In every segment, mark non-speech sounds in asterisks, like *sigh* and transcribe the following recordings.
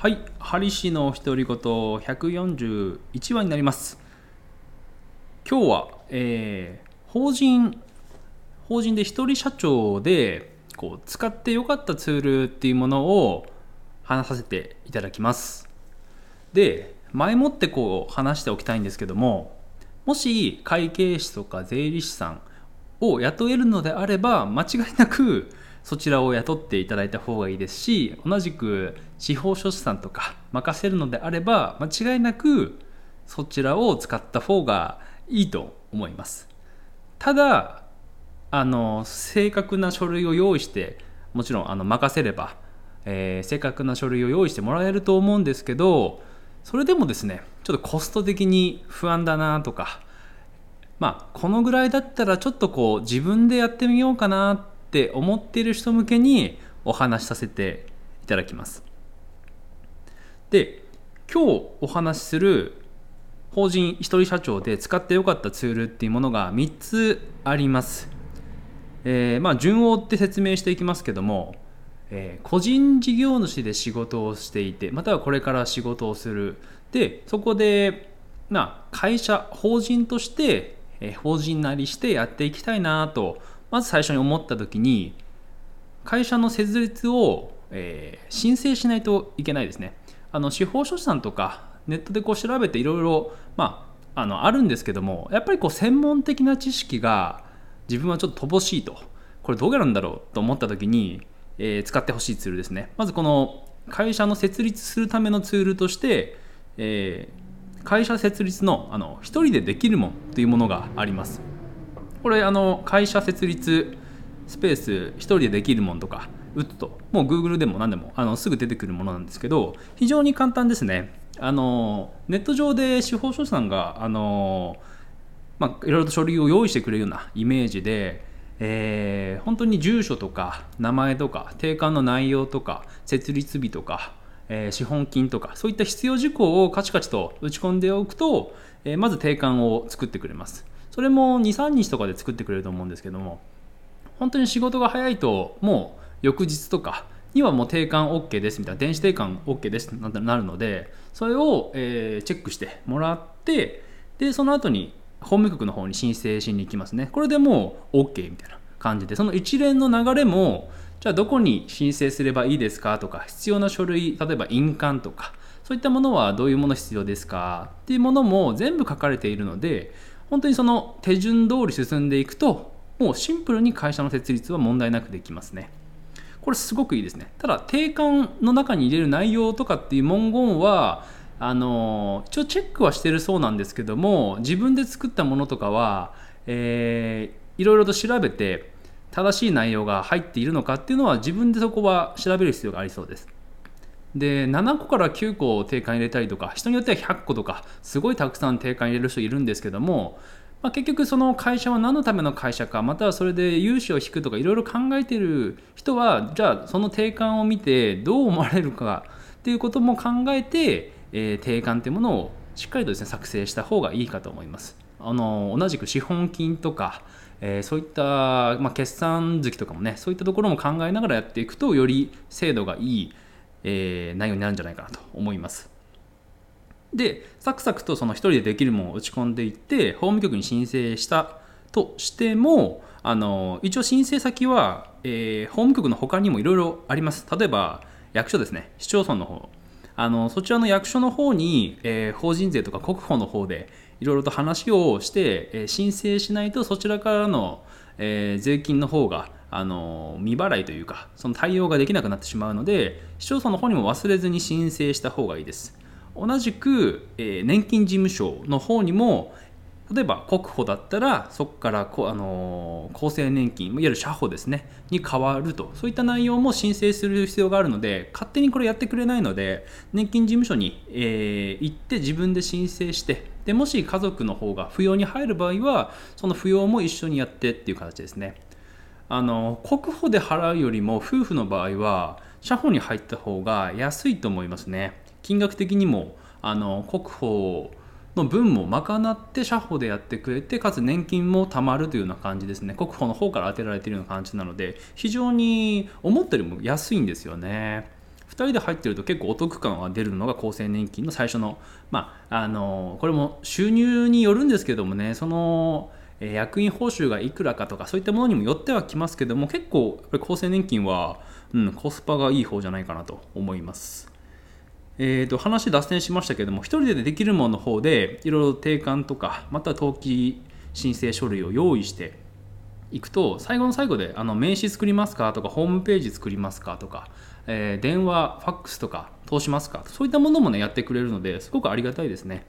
はい、ハリ氏の独り言141話になります。今日は、えー法人法人で一人社長でこう使ってよかったツールっていうものを話させていただきます。で、前もってこう話しておきたいんですけども、もし会計士とか税理士さんを雇えるのであれば間違いなくそちらを雇っていただいた方がいいですし同じく司法書士さんとか任せるのであれば間違いなくそちらを使った方がいいと思います。ただあの正確な書類を用意してもちろんあの任せれば、えー正確な書類を用意してもらえると思うんですけどそれでもですねちょっとコスト的に不安だなとかまあこのぐらいだったらちょっとこう自分でやってみようかなっって思っている人向けにお話しさせていただきます。で今日お話しする法人一人社長で使ってよかったツールっていうものが3つあります、えーまあ順を追って説明していきますけども、えー個人事業主で仕事をしていてまたはこれから仕事をする。でそこで、まあ、会社法人として、え法人なりしてやっていきたいなとまず最初に思った時に会社の設立を、えー申請しないといけないですね。あの司法書士さんとかネットでこう調べていろいろまああのあるんですけどもやっぱりこう専門的な知識が自分はちょっと乏しいと。これどうやるんだろうと思った時に、えー使ってほしいツールですね。まずこの会社の設立するためのツールとして、えー会社設立のあの一人でできるもんというものがあります。これあの会社設立スペース一人でできるもんとか打つともう Google でも何でもあのすぐ出てくるものなんですけど非常に簡単ですね。あのネット上で司法書士さんがあの、まあ、いろいろと書類を用意してくれるようなイメージで、えー本当に住所とか名前とか定款の内容とか設立日とか、えー資本金とかそういった必要事項をカチカチと打ち込んでおくと、えーまず定款を作ってくれます。それも23日とかで作ってくれると思うんですけども本当に仕事が早いともう翌日とかにはもう定款 OK ですみたいな電子定款 OK ですってなるのでそれを、えーチェックしてもらってでその後に法務局の方に申請しに行きますね。これでもう OK みたいな感じでその一連の流れもじゃあどこに申請すればいいですかとか必要な書類例えば印鑑とかそういったものはどういうもの必要ですかっていうものも全部書かれているので本当にその手順通り進んでいくともうシンプルに会社の設立は問題なくできますね。これすごくいいですね。ただ定款の中に入れる内容とかっていう文言はあの一応チェックはしてるそうなんですけども自分で作ったものとかは、えーいろいろと調べて正しい内容が入っているのかっていうのは自分でそこは調べる必要がありそうです。で7個から9個定款入れたりとか人によっては100個とかすごいたくさん定款入れる人いるんですけども、まあ、結局その会社は何のための会社かまたはそれで融資を引くとかいろいろ考えてる人はじゃあその定款を見てどう思われるかっていうことも考えて、えー定款っていうものをしっかりとですね作成した方がいいかと思います。あの同じく資本金とか、えーそういった、まあ、決算月とかもねそういったところも考えながらやっていくとより精度がいい、えー内容になるんじゃないかなと思います。でサクサクとその一人でできるものを打ち込んでいって法務局に申請したとしてもあの一応申請先は、えー法務局の他にもいろいろあります。例えば役所ですね。市町村の方。あのそちらの役所の方に、えー法人税とか国保の方でいろいろと話をして、えー申請しないとそちらからの、えー税金の方があの未払いというかその対応ができなくなってしまうので市町村の方にも忘れずに申請した方がいいです。同じく、えー年金事務所の方にも例えば国保だったらそこからこ、あのー厚生年金いわゆる社保ですねに変わると。そういった内容も申請する必要があるので勝手にこれやってくれないので年金事務所に、えー行って自分で申請してでもし家族の方が扶養に入る場合はその扶養も一緒にやってっていう形ですね。あの国保で払うよりも夫婦の場合は社保に入った方が安いと思いますね。金額的にもあの国保の分も賄って社保でやってくれてかつ年金も貯まるというような感じですね。国保の方から当てられているような感じなので非常に思ったよりも安いんですよね。2人で入ってると結構お得感は出るのが厚生年金の最初のまああのこれも収入によるんですけどもねその役員報酬がいくらかとかそういったものにもよってはきますけども結構厚生年金は、うん、コスパがいい方じゃないかなと思います。えーと、話脱線しましたけども1人でできるものの方でいろいろ定款とかまた登記申請書類を用意していくと最後の最後であの名刺作りますかとかホームページ作りますかとか、えー、電話ファックスとか通しますかそういったものもねやってくれるのですごくありがたいですね。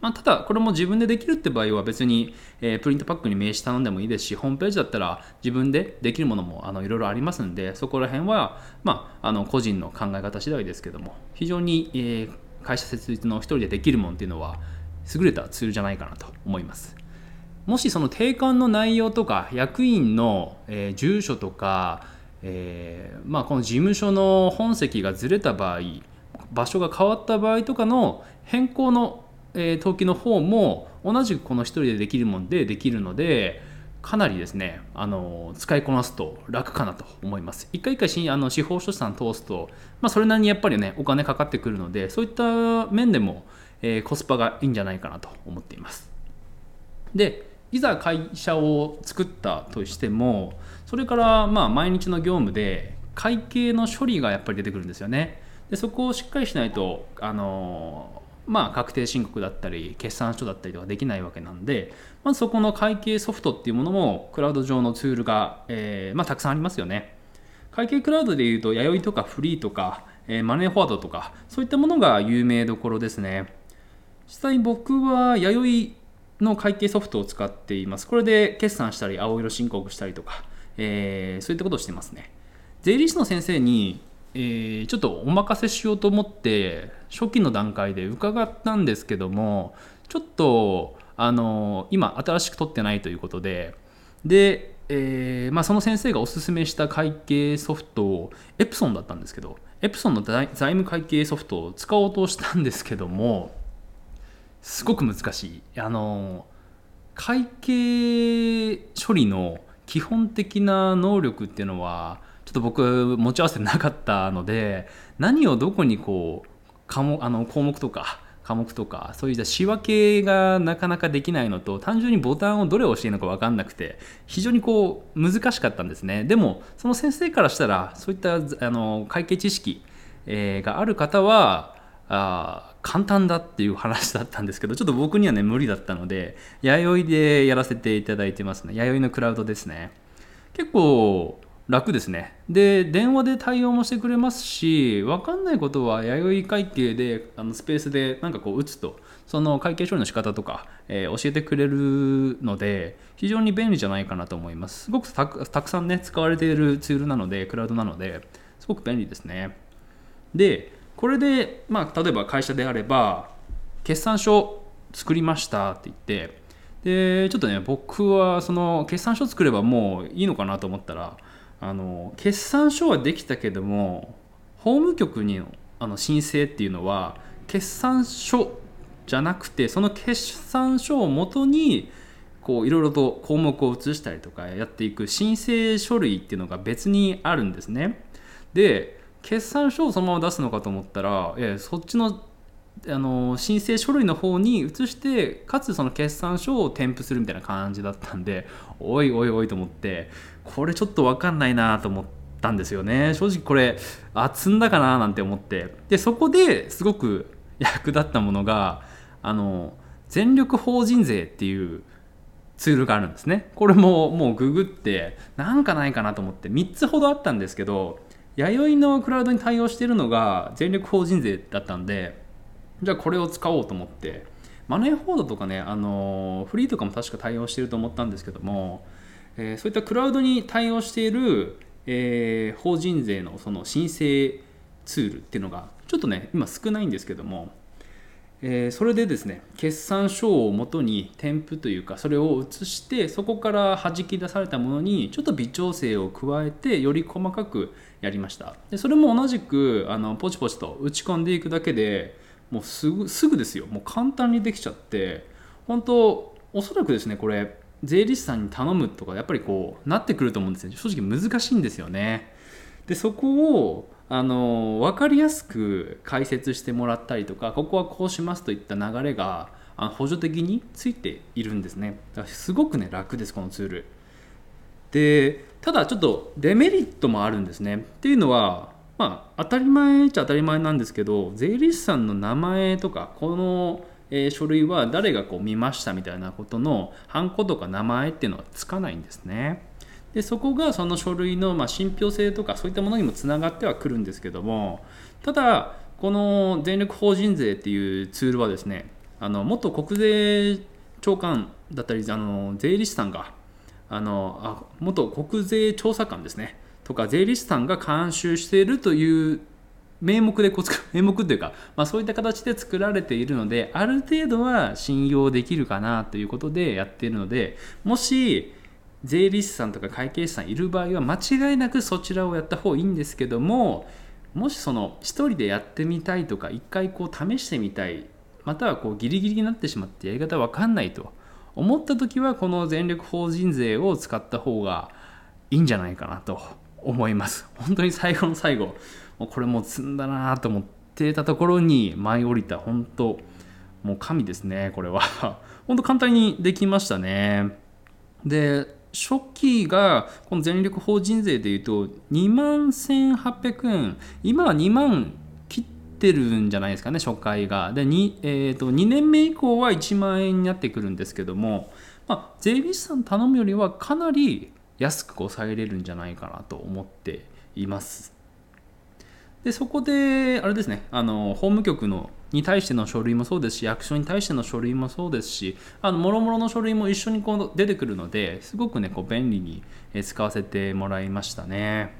まあ、ただ、これも自分でできるって場合は別に、えー、プリントパックに名刺頼んでもいいですし、ホームページだったら自分でできるものもあのいろいろありますんで、そこら辺は、まあ、あの個人の考え方次第ですけども、非常に、えー、会社設立の一人でできるものっていうのは、優れたツールじゃないかなと思います。もしその定款の内容とか、役員の、えー、住所とか、えーまあ、この事務所の本籍がずれた場合、場所が変わった場合とかの変更のえー、登記の方も同じくこの1人でできるもんでできるのでかなりですねあの使いこなすと楽かなと思います。一回一回しあの司法書士さん通すと、まあ、それなりにやっぱりねお金かかってくるのでそういった面でも、えー、コスパがいいんじゃないかなと思っています。でいざ会社を作ったとしてもそれからまあ毎日の業務で会計の処理がやっぱり出てくるんですよね。でそこをしっかりしないとあのまあ、確定申告だったり決算書だったりとかできないわけなんで、まずそこの会計ソフトっていうものもクラウド上のツールが、えー、まあ、たくさんありますよね。会計クラウドでいうと弥生とかフリーとか、えー、マネーフォワードとかそういったものが有名どころですね。実際僕は弥生の会計ソフトを使っています。これで決算したり青色申告したりとか、えー、そういったことをしてますね。税理士の先生にえー、ちょっとお任せしようと思って初期の段階で伺ったんですけどもちょっとあの今新しく取ってないということでで、えーまあ、その先生がおすすめした会計ソフトエプソンだったんですけどエプソンの財務会計ソフトを使おうとしたんですけどもすごく難しい。あの会計処理の基本的な能力っていうのはちょっと僕持ち合わせてなかったので何をどこにこう科目あの項目とか科目とかそういう仕分けがなかなかできないのと単純にボタンをどれを押していいのか分かんなくて非常にこう難しかったんですね。でもその先生からしたらそういったあの会計知識、えー、がある方はあ簡単だっていう話だったんですけどちょっと僕にはね無理だったので弥生でやらせていただいてますね。弥生のクラウドですね。結構楽ですね。で、電話で対応もしてくれますし、分かんないことは弥生会計であのスペースでなんかこう打つと、その会計処理の仕方とか、えー、教えてくれるので、非常に便利じゃないかなと思います。すごくたくさんね、使われているツールなので、クラウドなので、すごく便利ですね。で、これで、まあ、例えば会社であれば、決算書作りましたって言って、で、ちょっとね、僕はその決算書作ればもういいのかなと思ったら、あの決算書はできたけども法務局にあの申請っていうのは決算書じゃなくてその決算書をもとにこういろいろと項目を移したりとかやっていく申請書類っていうのが別にあるんですね。で決算書をそのまま出すのかと思ったら、えそっちのあの申請書類の方に移してかつその決算書を添付するみたいな感じだったんでおいおいおいと思ってこれちょっと分かんないなと思ったんですよね。正直これあ積んだかななんて思って。でそこですごく役立ったものがあの全力法人税っていうツールがあるんですね。これももうググってなんかないかなと思って3つほどあったんですけど弥生のクラウドに対応してるのが全力法人税だったんでじゃあこれを使おうと思って。マネーフォードとかねあのフリーとかも確か対応してると思ったんですけどもえー、そういったクラウドに対応している、えー、法人税のその申請ツールっていうのがちょっとね今少ないんですけども、えー、それでですね決算書をもとに添付というかそれを移してそこから弾き出されたものにちょっと微調整を加えてより細かくやりました。でそれも同じくあのポチポチと打ち込んでいくだけでもうすぐすぐですよ。もう簡単にできちゃって。本当おそらくですねこれ税理士さんに頼むとかやっぱりこうなってくると思うんですよ。正直難しいんですよね。でそこをあの分かりやすく解説してもらったりとかここはこうしますといった流れが補助的についているんですね。だからすごくね楽ですこのツール。でただちょっとデメリットもあるんですね。っていうのはまあ当たり前っちゃ当たり前なんですけど税理士さんの名前とかこのえー、書類は誰がこう見ましたみたいなことのハンコとか名前っていうのはつかないんですね。でそこがその書類のま信憑性とかそういったものにもつながってはくるんですけどもただこの全力法人税っていうツールはですねあの元国税長官だったりあの税理士さんがあのあ元国税調査官ですねとか税理士さんが監修しているという名目でこう *laughs* 名目というか、まあ、そういった形で作られているのである程度は信用できるかなということでやっているのでもし税理士さんとか会計士さんいる場合は間違いなくそちらをやった方がいいんですけどももしその1人でやってみたいとか1回こう試してみたいまたはこうギリギリになってしまってやり方わかんないと思った時はこの全力法人税を使った方がいいんじゃないかなと。思います。本当に最後の最後もうこれもう積んだなと思ってたところに舞い降りた本当もう神ですねこれは。*laughs* 本当簡単にできましたね。で初期がこの全力法人税でいうと2万1800円。今は2万切ってるんじゃないですかね初回が。で 2,、えーと、2年目以降は1万円になってくるんですけども、まあ、税理士さん頼むよりはかなり安く抑えれるんじゃないかなと思っています。でそこであれですね。あの法務局のに対しての書類もそうですし役所に対しての書類もそうですしあの諸々の書類も一緒にこう出てくるのですごくねこう便利に使わせてもらいましたね。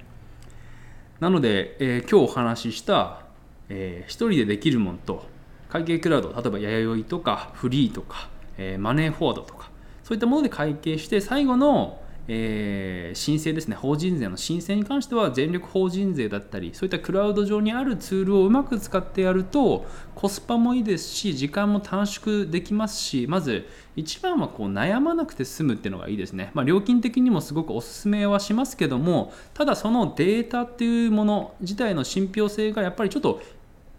なので、えー、今日お話しした、えー、一人でできるものと会計クラウド例えば弥生とかフリーとか、えー、マネーフォワードとかそういったもので会計して最後のえー、申請ですね、法人税の申請に関しては全力法人税だったり、そういったクラウド上にあるツールをうまく使ってやると、コスパもいいですし、時間も短縮できますし、まず一番はこう悩まなくて済むっていうのがいいですね。まあ、料金的にもすごくおすすめはしますけども、ただそのデータっていうもの自体の信憑性がやっぱりちょっと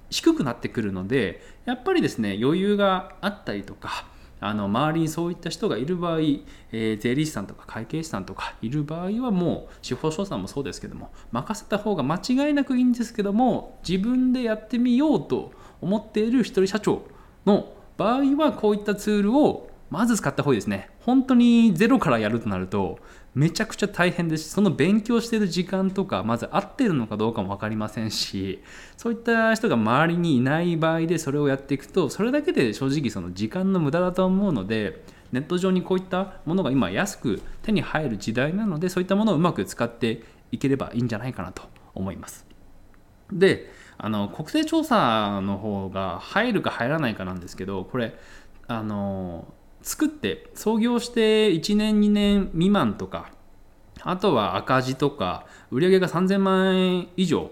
低くなってくるので、やっぱりですね、余裕があったりとか、あの周りにそういった人がいる場合、えー、税理士さんとか会計士さんとかいる場合はもう司法書士さんもそうですけども任せた方が間違いなくいいんですけども自分でやってみようと思っている一人社長の場合はこういったツールをまず使った方がいいですね。本当にゼロからやるとなるとめちゃくちゃ大変ですしその勉強してる時間とかまず合ってるのかどうかも分かりませんしそういった人が周りにいない場合でそれをやっていくとそれだけで正直その時間の無駄だと思うのでネット上にこういったものが今安く手に入る時代なのでそういったものをうまく使っていければいいんじゃないかなと思います。であの国勢調査の方が入るか入らないかなんですけどこれあの作って創業して1年2年未満とかあとは赤字とか売上が3000万円以上、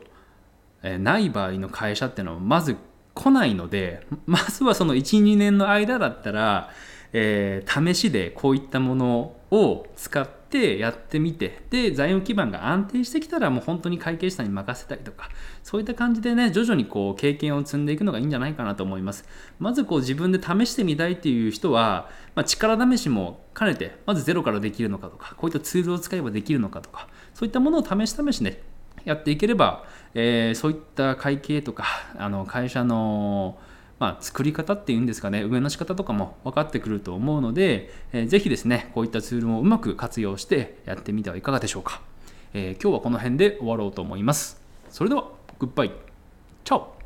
ない場合の会社っていうのはまず来ないのでまずはその12年の間だったら、えー、試しでこういったものを使ってってやってみてで財務基盤が安定してきたらもう本当に会計士さんに任せたりとかそういった感じでね徐々にこう経験を積んでいくのがいいんじゃないかなと思います。まずこう自分で試してみたいっていう人は、まあ、力試しも兼ねてまずゼロからできるのかとかこういったツールを使えばできるのかとかそういったものを試し試しねやっていければ、えー、そういった会計とかあの会社のまあ、作り方っていうんですかね。上の仕方とかも分かってくると思うので、えー、ぜひですねこういったツールもうまく活用してやってみてはいかがでしょうか、えー、今日はこの辺で終わろうと思います。それではグッバイチャオ。